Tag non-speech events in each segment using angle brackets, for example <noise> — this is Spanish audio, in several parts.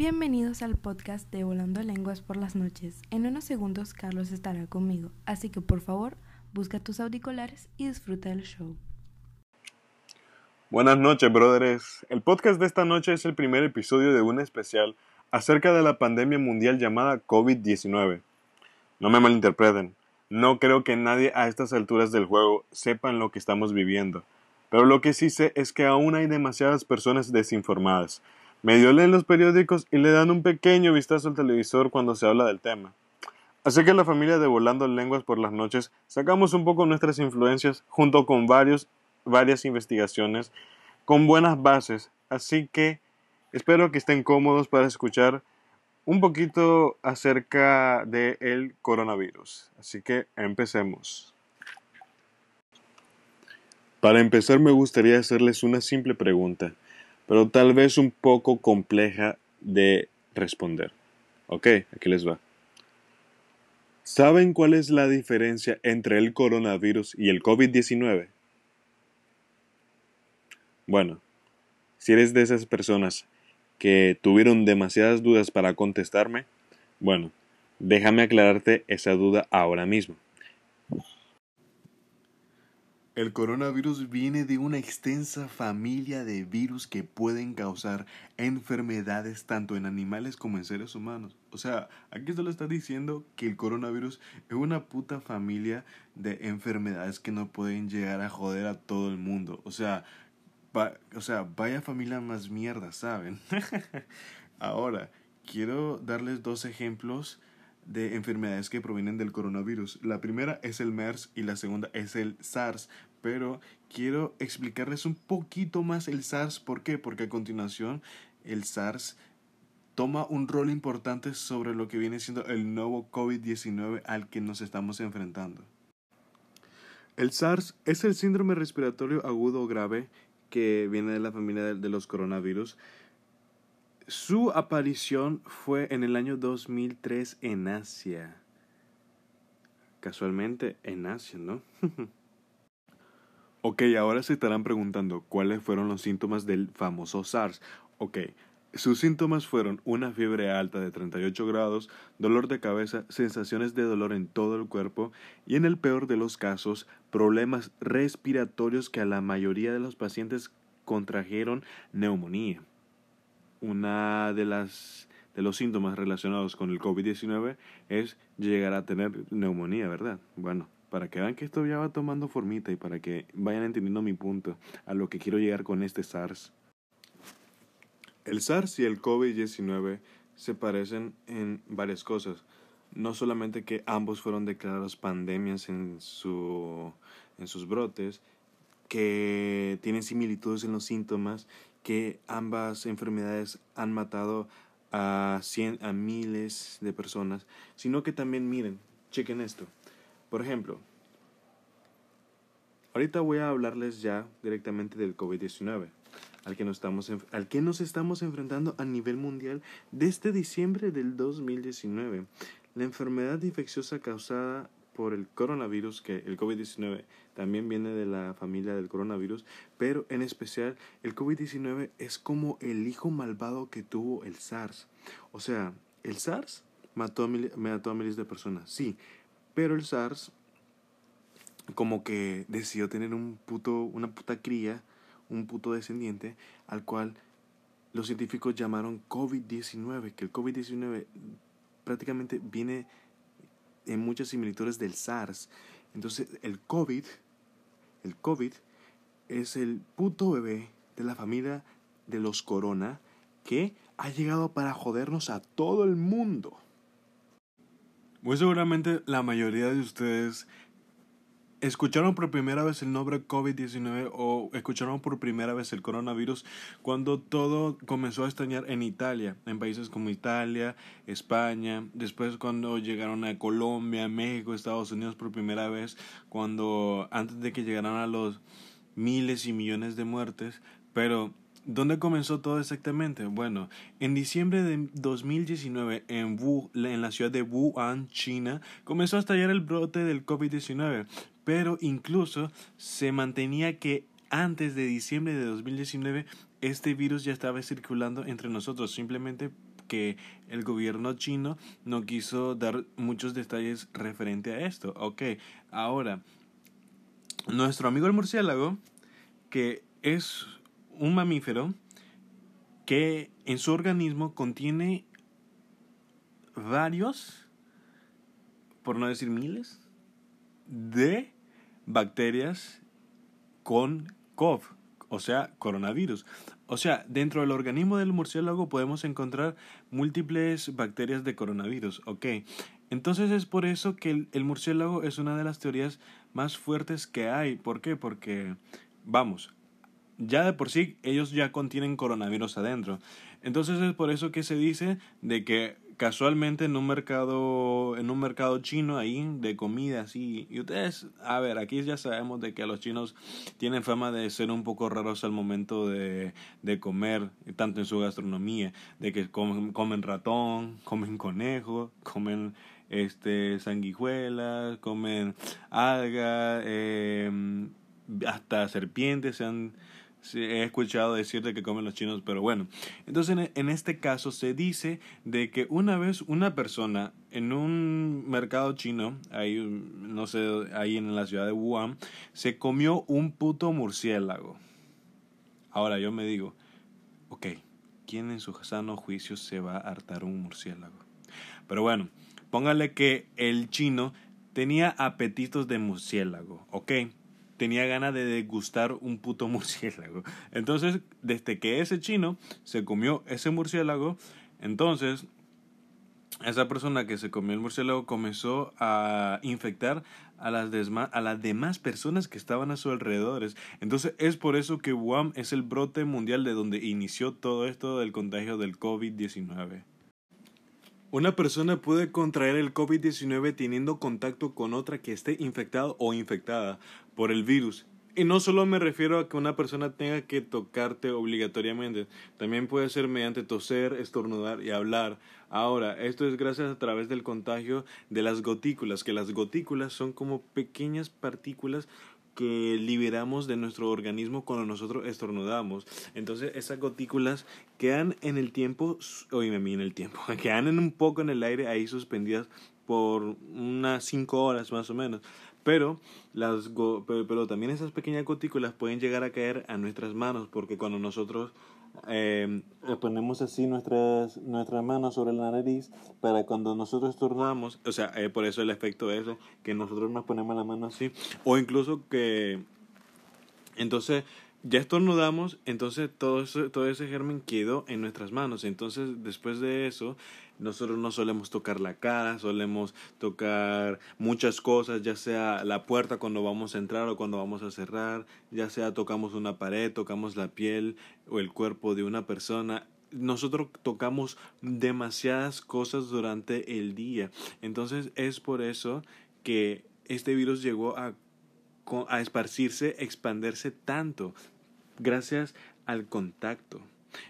Bienvenidos al podcast de Volando Lenguas por las noches. En unos segundos Carlos estará conmigo, así que por favor busca tus auriculares y disfruta del show. Buenas noches, brothers. El podcast de esta noche es el primer episodio de un especial acerca de la pandemia mundial llamada COVID-19. No me malinterpreten, no creo que nadie a estas alturas del juego sepa lo que estamos viviendo, pero lo que sí sé es que aún hay demasiadas personas desinformadas Medio leen los periódicos y le dan un pequeño vistazo al televisor cuando se habla del tema. Así que la familia de Volando Lenguas por las noches sacamos un poco nuestras influencias junto con varios, varias investigaciones con buenas bases. Así que espero que estén cómodos para escuchar un poquito acerca del coronavirus. Así que empecemos. Para empezar me gustaría hacerles una simple pregunta pero tal vez un poco compleja de responder. Ok, aquí les va. ¿Saben cuál es la diferencia entre el coronavirus y el COVID-19? Bueno, si eres de esas personas que tuvieron demasiadas dudas para contestarme, bueno, déjame aclararte esa duda ahora mismo. El coronavirus viene de una extensa familia de virus que pueden causar enfermedades tanto en animales como en seres humanos. O sea, aquí solo está diciendo que el coronavirus es una puta familia de enfermedades que no pueden llegar a joder a todo el mundo. O sea, o sea, vaya familia más mierda, ¿saben? <laughs> Ahora, quiero darles dos ejemplos de enfermedades que provienen del coronavirus. La primera es el MERS y la segunda es el SARS pero quiero explicarles un poquito más el SARS. ¿Por qué? Porque a continuación el SARS toma un rol importante sobre lo que viene siendo el nuevo COVID-19 al que nos estamos enfrentando. El SARS es el síndrome respiratorio agudo grave que viene de la familia de, los coronavirus. Su aparición fue en el año 2003 en Asia. Casualmente en Asia, ¿no? <laughs> Ok, ahora se estarán preguntando cuáles fueron los síntomas del famoso SARS. Ok, sus síntomas fueron una fiebre alta de 38 grados, dolor de cabeza, sensaciones de dolor en todo el cuerpo y en el peor de los casos, problemas respiratorios que a la mayoría de los pacientes contrajeron neumonía. Una de las de los síntomas relacionados con el COVID-19 es llegar a tener neumonía, ¿verdad? Bueno, para que vean que esto ya va tomando formita y para que vayan entendiendo mi punto a lo que quiero llegar con este SARS. El SARS y el COVID-19 se parecen en varias cosas. No solamente que ambos fueron declarados pandemias en, su, en sus brotes, que tienen similitudes en los síntomas, que ambas enfermedades han matado a, cien, a miles de personas, sino que también miren, chequen esto. Por ejemplo, ahorita voy a hablarles ya directamente del COVID-19, al, que nos estamos, al que nos estamos enfrentando a nivel mundial desde diciembre del 2019. La enfermedad infecciosa causada por el coronavirus, que el COVID-19 también viene de la familia del coronavirus, pero en especial el COVID-19 es como el hijo malvado que tuvo el SARS. O sea, el SARS mató a, mató a miles de personas, sí, pero el SARS como que decidió tener un puto, una puta cría, un puto descendiente, al cual los científicos llamaron COVID-19, que el COVID-19 prácticamente viene en muchas similitudes del SARS. Entonces, el COVID, el COVID es el puto bebé de la familia de los corona que ha llegado para jodernos a todo el mundo. Muy seguramente la mayoría de ustedes escucharon por primera vez el nombre COVID-19 o escucharon por primera vez el coronavirus cuando todo comenzó a estallar en Italia, en países como Italia, España, después cuando llegaron a Colombia, México, Estados Unidos por primera vez, cuando antes de que llegaran a los miles y millones de muertes, pero ¿Dónde comenzó todo exactamente? Bueno, en diciembre de 2019 en, en la ciudad de Wuhan, China, comenzó a estallar el brote del COVID-19, pero incluso se mantenía que antes de diciembre de 2019 este virus ya estaba circulando entre nosotros, simplemente que el gobierno chino no quiso dar muchos detalles referente a esto. Ok, ahora, nuestro amigo el murciélago, que es un mamífero que en su organismo contiene varios, por no decir miles, de bacterias con COV, o sea, coronavirus. O sea, dentro del organismo del murciélago podemos encontrar múltiples bacterias de coronavirus, ¿ok? Entonces es por eso que el, el, murciélago es una de las teorías más fuertes que hay. ¿Por qué? Porque, vamos, ya de por sí ellos ya contienen coronavirus adentro. Entonces es por eso que se dice de que casualmente en un mercado en un mercado chino ahí de comida así y ustedes a ver aquí ya sabemos de que los chinos tienen fama de ser un poco raros al momento de, de comer tanto en su gastronomía de que comen, ratón <laughs> comen conejo comen este sanguijuelas comen alga eh, hasta serpientes se han He escuchado decirte que comen los chinos, pero bueno. Entonces, en este caso se dice de que una vez una persona en un mercado chino, ahí, no sé, ahí en la ciudad de Wuhan, se comió un puto murciélago. Ahora yo me digo, ok, ¿quién en su sano juicio se va a hartar un murciélago? Pero bueno, póngale que el chino tenía apetitos de murciélago, ok tenía ganas de degustar un puto <laughs> murciélago. Entonces, desde que ese chino se comió ese murciélago, entonces esa persona que se comió el murciélago comenzó a infectar a las, demás personas que estaban a su alrededor. Entonces es por eso que Wuhan es el brote mundial de donde inició todo esto del contagio del COVID-19. Una persona puede contraer el COVID-19 teniendo contacto con otra que esté infectada o infectada por el virus. Y no solo me refiero a que una persona tenga que tocarte obligatoriamente, también puede ser mediante toser, estornudar y hablar. Ahora, esto es gracias a través del contagio de las gotículas, que las gotículas son como pequeñas partículas que liberamos de nuestro organismo cuando nosotros estornudamos. Entonces esas gotículas quedan en el tiempo, mí en el tiempo, <laughs> quedan en un poco en el aire ahí suspendidas por unas 5 horas más o menos. Pero, las pero también esas pequeñas gotículas pueden llegar a caer a nuestras manos porque cuando nosotros eh, ponemos así nuestras, nuestras manos sobre la nariz para cuando nosotros estornudamos, o sea, eh, por eso el efecto es que nosotros nos ponemos la mano así, o incluso que, entonces, ya estornudamos, entonces todo, todo ese germen quedó en nuestras manos, entonces después de eso, nosotros no solemos tocar la cara, solemos tocar muchas cosas, ya sea la puerta cuando vamos a entrar o cuando vamos a cerrar, ya sea tocamos una pared, tocamos la piel o el cuerpo de una persona. Nosotros tocamos demasiadas cosas durante el día. Entonces es por eso que este virus llegó a, a esparcirse, expandirse tanto, gracias al contacto.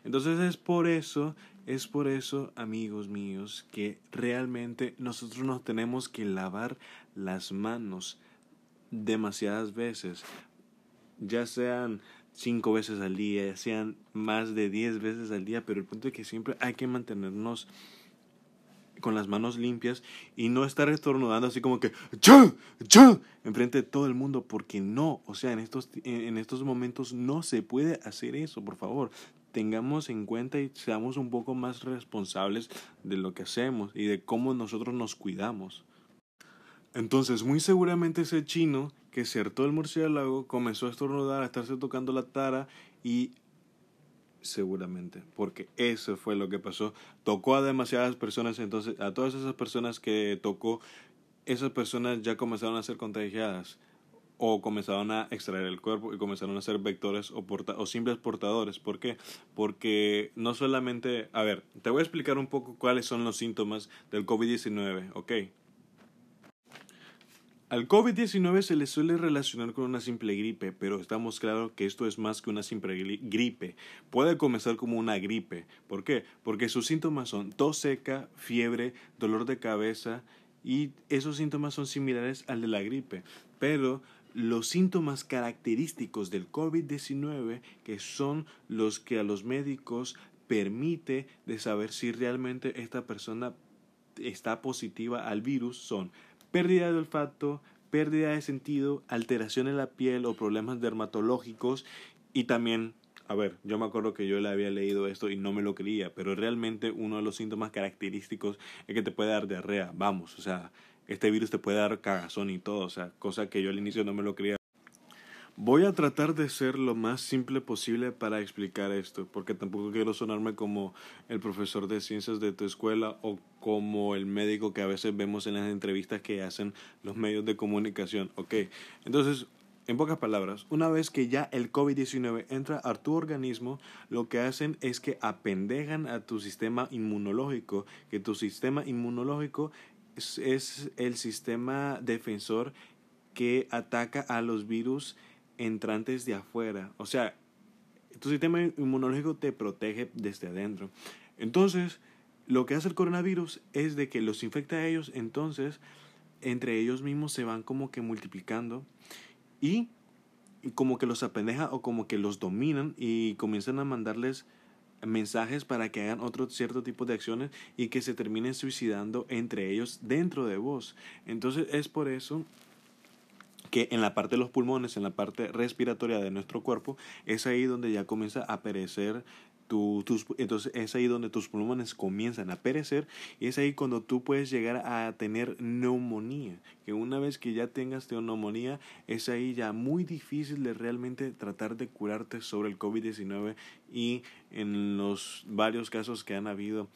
Entonces es por eso es por eso, amigos míos, que realmente nosotros nos tenemos que lavar las manos demasiadas veces, ya sean cinco veces al día, ya sean más de diez veces al día, pero el punto es que siempre hay que mantenernos con las manos limpias y no estar estornudando así como que ¡Cha! ¡Cha! enfrente de todo el mundo porque no, o sea, en estos en estos momentos no se puede hacer eso, por favor tengamos en cuenta y seamos un poco más responsables de lo que hacemos y de cómo nosotros nos cuidamos. Entonces, muy seguramente ese chino que certó el murciélago comenzó a estornudar, a estarse tocando la tara y seguramente, porque eso fue lo que pasó. Tocó a demasiadas personas, entonces a todas esas personas que tocó, esas personas ya comenzaron a ser contagiadas o comenzaron a extraer el cuerpo y comenzaron a ser vectores o, o simples portadores. ¿Por qué? Porque no solamente, a ver, te voy a explicar un poco cuáles son los síntomas del COVID-19, ¿ok? Al COVID-19 se le suele relacionar con una simple gripe, pero estamos claros que esto es más que una simple gripe. Puede comenzar como una gripe. ¿Por qué? Porque sus síntomas son tos seca, fiebre, dolor de cabeza y esos síntomas son similares al de la gripe. Pero los síntomas característicos del COVID-19, que son los que a los médicos permite de saber si realmente esta persona está positiva al virus son pérdida de olfato, pérdida de sentido, alteración en la piel o problemas dermatológicos y también a ver, yo me acuerdo que yo le había leído esto y no me lo creía, pero realmente uno de los síntomas característicos es que te puede dar diarrea, vamos, o sea, este virus te puede dar cagazón y todo, o sea, cosa que yo al inicio no me lo creía. Voy a tratar de ser lo más simple posible para explicar esto, porque tampoco quiero sonarme como el profesor de ciencias de tu escuela o como el médico que a veces vemos en las entrevistas que hacen los medios de comunicación. Ok, entonces, en pocas palabras, una vez que ya el COVID-19 entra a tu organismo, lo que hacen es que apendejan a tu sistema inmunológico, que tu sistema inmunológico es, es el sistema defensor que ataca a los virus entrantes de afuera. O sea, tu sistema inmunológico te protege desde adentro. Entonces, lo que hace el coronavirus es de que los infecta a ellos, entonces entre ellos mismos se van como que multiplicando y, como que los apendeja o como que los dominan y comienzan a mandarles mensajes para que hagan otro cierto tipo de acciones y que se terminen suicidando entre ellos dentro de vos. Entonces es por eso que en la parte de los pulmones, en la parte respiratoria de nuestro cuerpo, es ahí donde ya comienza a perecer tu, tus, entonces es ahí donde tus pulmones comienzan a perecer y es ahí cuando tú puedes llegar a tener neumonía, que una vez que ya tengas neumonía es ahí ya muy difícil de realmente tratar de curarte sobre el COVID-19 y en los varios casos que han habido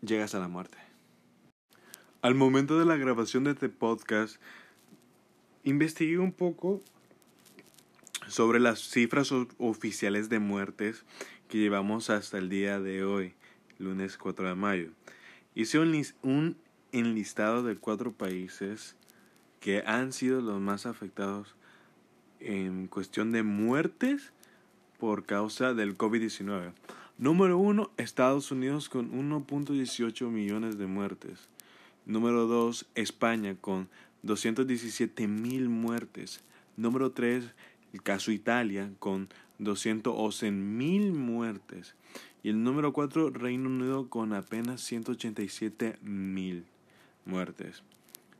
llegas a la muerte. Al momento de la grabación de este podcast, investigué un poco sobre las cifras oficiales de muertes que llevamos hasta el día de hoy, lunes 4 de mayo. Hice un, un enlistado de cuatro países que han sido los más afectados en cuestión de muertes por causa del COVID-19. Número 1, Estados Unidos con 1.18 millones de muertes. Número 2, España con 217 mil muertes. Número 3, el caso Italia con 211 mil muertes. Y el número 4, Reino Unido con apenas 187 mil muertes.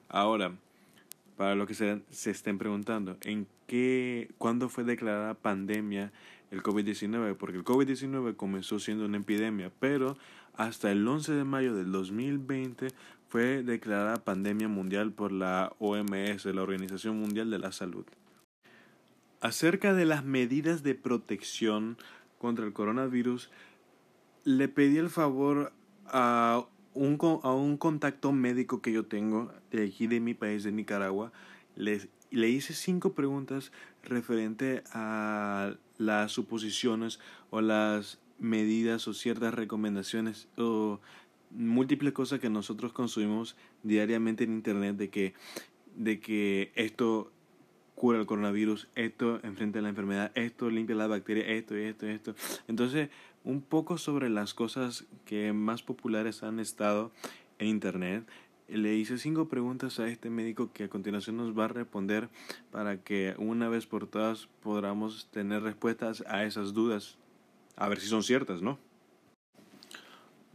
Ahora, para lo que se, se estén preguntando, ¿en qué, cuándo fue declarada pandemia el COVID-19? Porque el COVID-19 comenzó siendo una epidemia, pero hasta el 11 de mayo del 2020 fue declarada pandemia mundial por la OMS, la Organización Mundial de la Salud. Acerca de las medidas de protección contra el coronavirus, le pedí el favor a un, a un contacto médico que yo tengo de aquí de mi país, de Nicaragua. Le, le hice cinco preguntas referente a las suposiciones o las medidas o ciertas recomendaciones o múltiples cosas que nosotros consumimos diariamente en internet de que de que esto cura el coronavirus, esto enfrenta la enfermedad, esto limpia la bacteria, esto y esto y esto. Entonces, un poco sobre las cosas que más populares han estado en internet. Le hice cinco preguntas a este médico que a continuación nos va a responder para que una vez por todas podamos tener respuestas a esas dudas. A ver si son ciertas, ¿no?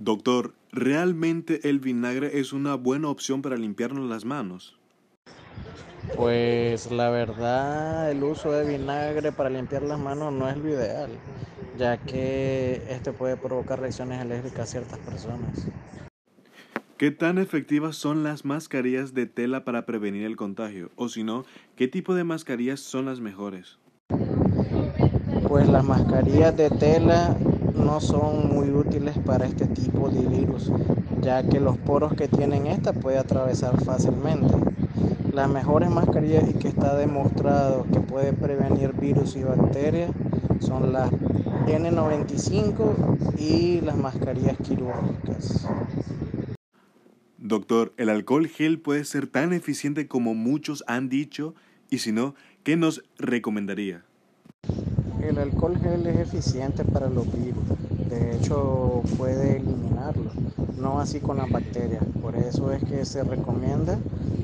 Doctor, ¿realmente el vinagre es una buena opción para limpiarnos las manos? Pues la verdad, el uso de vinagre para limpiar las manos no es lo ideal, ya que este puede provocar reacciones alérgicas a ciertas personas. ¿Qué tan efectivas son las mascarillas de tela para prevenir el contagio? O si no, ¿qué tipo de mascarillas son las mejores? Pues las mascarillas de tela no son muy útiles para este tipo de virus, ya que los poros que tienen esta puede atravesar fácilmente. Las mejores mascarillas y que está demostrado que puede prevenir virus y bacterias son las N95 y las mascarillas quirúrgicas. Doctor, ¿el alcohol gel puede ser tan eficiente como muchos han dicho? Y si no, ¿qué nos recomendaría? El alcohol gel es eficiente para los virus, de hecho puede eliminarlos, no así con las bacterias. Por eso es que se recomienda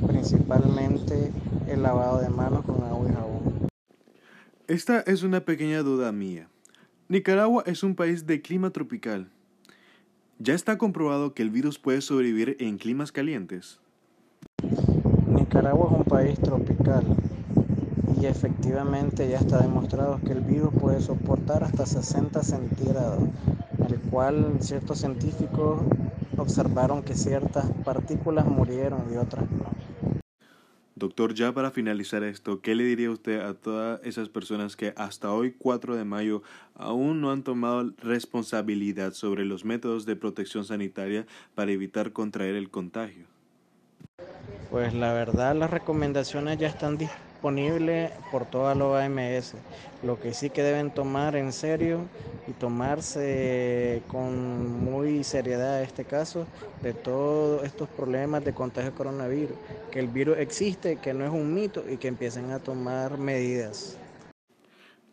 principalmente el lavado de manos con agua y jabón. Esta es una pequeña duda mía. Nicaragua es un país de clima tropical. ¿Ya está comprobado que el virus puede sobrevivir en climas calientes? Nicaragua es un país tropical y efectivamente ya está demostrado que el virus puede soportar hasta 60 centígrados, el cual ciertos científicos observaron que ciertas partículas murieron y otras no. Doctor, ya para finalizar esto, ¿qué le diría usted a todas esas personas que hasta hoy 4 de mayo aún no han tomado responsabilidad sobre los métodos de protección sanitaria para evitar contraer el contagio? Pues la verdad las recomendaciones ya están disponibles por toda la OMS. Lo que sí que deben tomar en serio y tomarse con muy seriedad este caso de todos estos problemas de contagio de coronavirus, que el virus existe, que no es un mito y que empiecen a tomar medidas.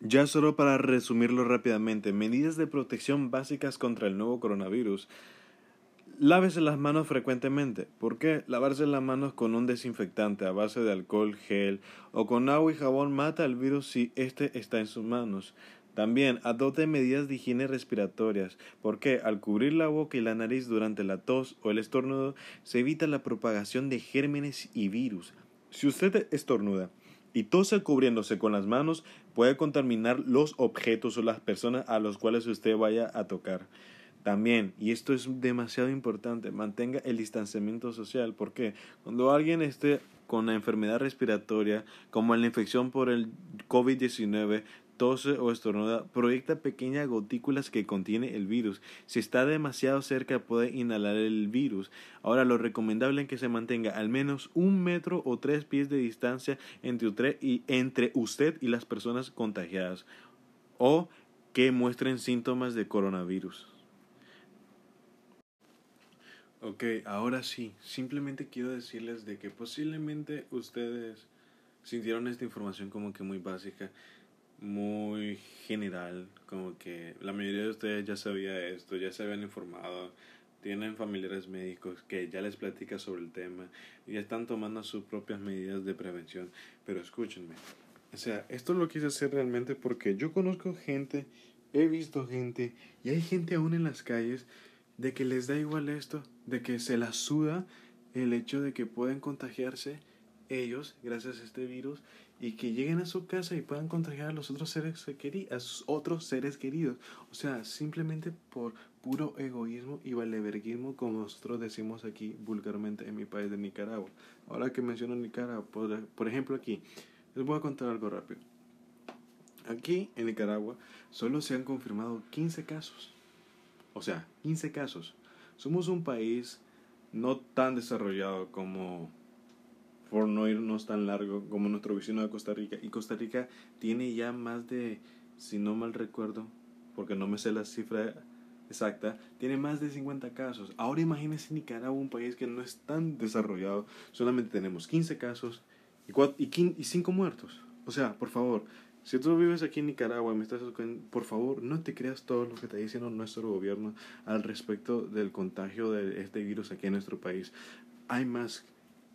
Ya solo para resumirlo rápidamente, medidas de protección básicas contra el nuevo coronavirus. Lávese las manos frecuentemente. ¿Por qué? Lavarse las manos con un desinfectante a base de alcohol, gel o con agua y jabón mata al virus si éste está en sus manos. También adopte medidas de higiene respiratorias, porque al cubrir la boca y la nariz durante la tos o el estornudo se evita la propagación de gérmenes y virus. Si usted estornuda y tose cubriéndose con las manos, puede contaminar los objetos o las personas a los cuales usted vaya a tocar. También, y esto es demasiado importante, mantenga el distanciamiento social, porque cuando alguien esté con la enfermedad respiratoria, como la infección por el COVID-19, tose o estornuda, proyecta pequeñas gotículas que contiene el virus. Si está demasiado cerca puede inhalar el virus. Ahora lo recomendable es que se mantenga al menos un metro o tres pies de distancia entre usted y, entre usted y las personas contagiadas o que muestren síntomas de coronavirus. Ok, ahora sí, simplemente quiero decirles de que posiblemente ustedes sintieron esta información como que muy básica, muy general, como que la mayoría de ustedes ya sabía esto, ya se habían informado, tienen familiares médicos que ya les platica sobre el tema y ya están tomando sus propias medidas de prevención, pero escúchenme, o sea, esto lo quise hacer realmente porque yo conozco gente, he visto gente y hay gente aún en las calles de que les da igual esto, de que se la suda el hecho de que pueden contagiarse ellos gracias a este virus y que lleguen a su casa y puedan contagiar a los otros seres queridos, a sus otros seres queridos. O sea, simplemente por puro egoísmo y valeverguismo, como nosotros decimos aquí vulgarmente en mi país de Nicaragua. Ahora que menciono Nicaragua, por, por ejemplo aquí, les voy a contar algo rápido. Aquí en Nicaragua solo se han confirmado 15 casos. O sea, 15 casos. Somos un país no tan desarrollado como, por no irnos tan largo, como nuestro vecino de Costa Rica. Y Costa Rica tiene ya más de, si no mal recuerdo, porque no me sé la cifra exacta, tiene más de 50 casos. Ahora imagínense Nicaragua, un país que no es tan desarrollado, solamente tenemos 15 casos y, y, y 5 muertos. O sea, por favor, si tú vives aquí en Nicaragua me estás por favor, no te creas todo lo que está diciendo nuestro gobierno al respecto del contagio de este virus aquí en nuestro país. Hay más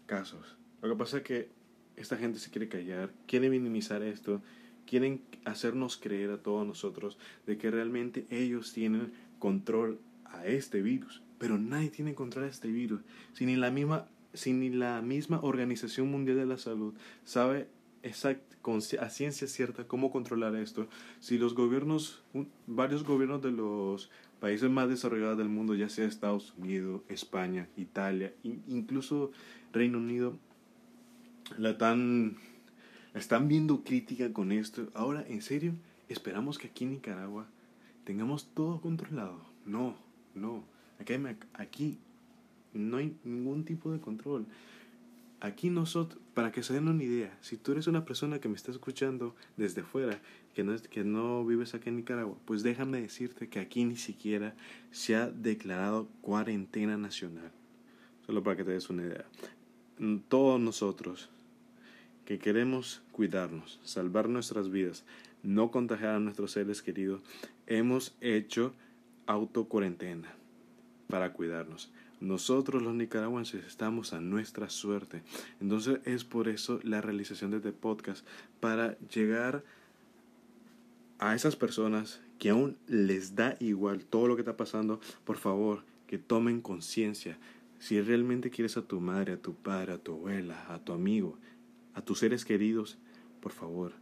casos. Lo que pasa es que esta gente se quiere callar, quiere minimizar esto, quieren hacernos creer a todos nosotros de que realmente ellos tienen control a este virus. Pero nadie tiene control a este virus. Si ni la misma, si ni la misma Organización Mundial de la Salud sabe exact, con, a ciencia cierta cómo controlar esto. Si los gobiernos, varios gobiernos de los países más desarrollados del mundo, ya sea Estados Unidos, España, Italia, incluso Reino Unido, la están, están viendo crítica con esto. Ahora, en serio, esperamos que aquí en Nicaragua tengamos todo controlado. No, no. Aquí, aquí no hay ningún tipo de control. Aquí nosotros, para que se den una idea, si tú eres una persona que me está escuchando desde fuera, que no, que no vives aquí en Nicaragua, pues déjame decirte que aquí ni siquiera se ha declarado cuarentena nacional. Solo para que te des una idea. Todos nosotros que queremos cuidarnos, salvar nuestras vidas, no contagiar a nuestros seres queridos, hemos hecho autocuarentena para cuidarnos. Nosotros los nicaragüenses estamos a nuestra suerte. Entonces es por eso la realización de este podcast, para llegar a esas personas que aún les da igual todo lo que está pasando, por favor, que tomen conciencia. Si realmente quieres a tu madre, a tu padre, a tu abuela, a tu amigo, a tus seres queridos, por favor,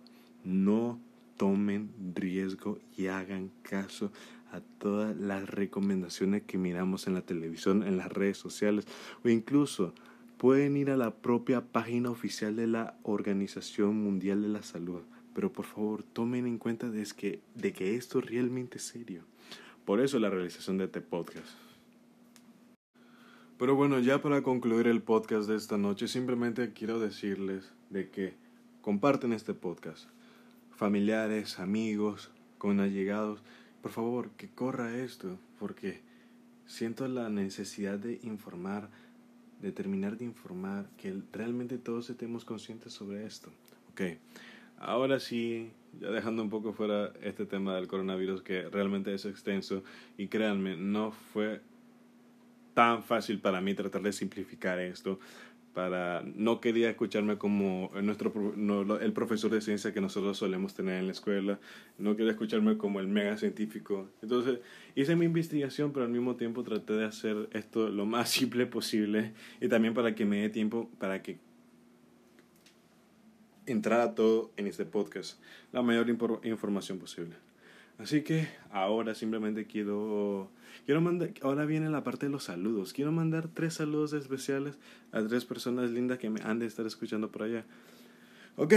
no tomen riesgo y hagan caso a todas las recomendaciones que miramos en la televisión, en las redes sociales o incluso pueden ir a la propia página oficial de la Organización Mundial de la Salud. Pero por favor, tomen en cuenta de que, de que esto es realmente serio. Por eso la realización de este podcast. Pero bueno, ya para concluir el podcast de esta noche, simplemente quiero decirles de que comparten este podcast. Familiares, amigos, con allegados, por favor, que corra esto, porque siento la necesidad de informar, de terminar de informar, que realmente todos estemos conscientes sobre esto. Ok, ahora sí, ya dejando un poco fuera este tema del coronavirus, que realmente es extenso, y créanme, no fue tan fácil para mí tratar de simplificar esto. Para, no quería escucharme como nuestro, no, el profesor de ciencia que nosotros solemos tener en la escuela, no quería escucharme como el mega científico. Entonces hice mi investigación, pero al mismo tiempo traté de hacer esto lo más <laughs> simple posible y también para que me dé tiempo para que entrara todo en este podcast, la mayor información posible. Así que ahora simplemente quiero, quiero mandar, ahora viene la parte de los saludos. Quiero mandar tres saludos especiales a tres personas lindas que me han de estar escuchando por allá. Ok,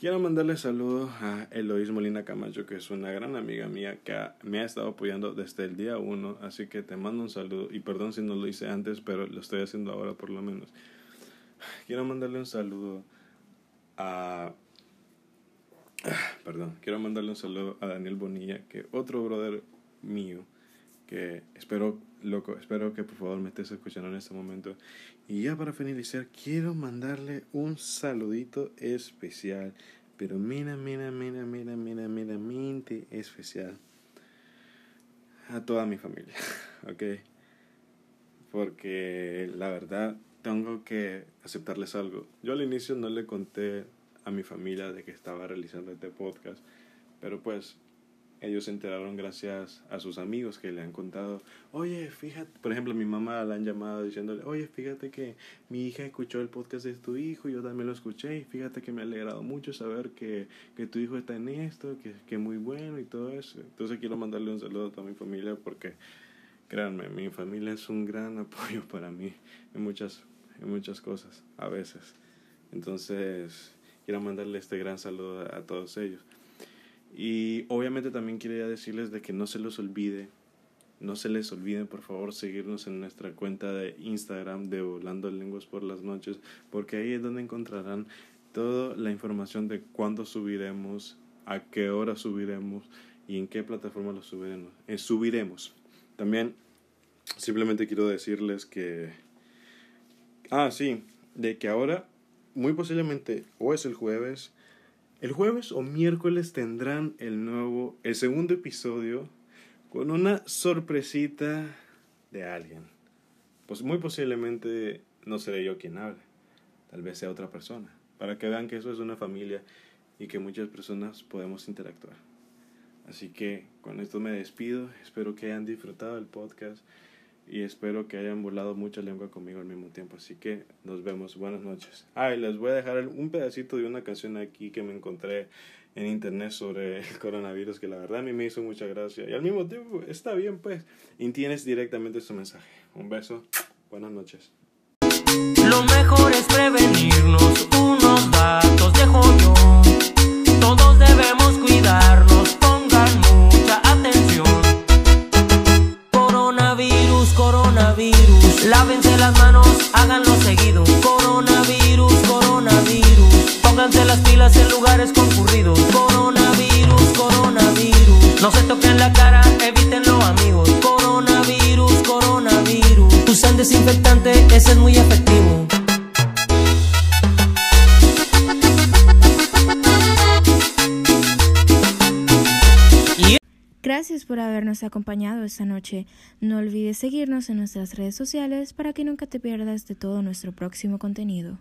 quiero mandarle saludos a Eloís Molina Camacho, que es una gran amiga mía que me ha estado apoyando desde el día uno. Así que te mando un saludo y perdón si no lo hice antes, pero lo estoy haciendo ahora por lo menos. Quiero mandarle un saludo a perdón, quiero mandarle un saludo a Daniel Bonilla, que otro brother mío, que espero, loco, espero que por favor me estés escuchando en este momento. Y ya para finalizar, quiero mandarle un saludito especial, pero mira, mira, mira, mira, mira, mira, mente especial a toda mi familia, <laughs> ¿ok? Porque la verdad tengo que aceptarles algo. Yo al inicio no le conté a mi familia de que estaba realizando este podcast, pero pues ellos se enteraron gracias a sus amigos que le han contado, oye, fíjate, por ejemplo, mi mamá la han llamado diciéndole, oye, fíjate que mi hija escuchó el podcast de tu hijo, yo también lo escuché, y fíjate que me ha alegrado mucho saber que, que tu hijo está en esto, que, que es muy bueno y todo eso. Entonces quiero mandarle un saludo a toda mi familia porque, créanme, mi familia es un gran <laughs> apoyo para mí en muchas, en muchas cosas, a veces. Entonces, quiero mandarle este gran saludo a, todos ellos. Y obviamente también quería decirles de que no se los olvide, no se les olvide por favor seguirnos en nuestra cuenta de Instagram de Volando Lenguas por las Noches, porque ahí es donde encontrarán toda la información de cuándo subiremos, a qué hora subiremos y en qué plataforma lo subiremos. Eh, subiremos. También simplemente quiero decirles que... Ah, sí, de que ahora muy posiblemente o es el jueves, el jueves o miércoles tendrán el nuevo, el segundo episodio con una sorpresita de alguien. Pues muy posiblemente no seré yo quien hable, tal vez sea otra persona, para que vean que eso es una familia y que muchas personas podemos interactuar. Así que con esto me despido, espero que hayan disfrutado el podcast y espero que hayan volado mucha lengua conmigo al mismo tiempo. Así que nos vemos. Buenas noches. Ah, y les voy a dejar un pedacito de una canción aquí que me encontré en internet sobre el <laughs> coronavirus que la verdad a mí me hizo mucha gracia. Y al mismo tiempo está bien, pues. Y tienes directamente su mensaje. Un beso. Buenas noches. Lo mejor es prevenirnos. Acompañado esta noche. No olvides seguirnos en nuestras redes sociales para que nunca te pierdas de todo nuestro próximo contenido.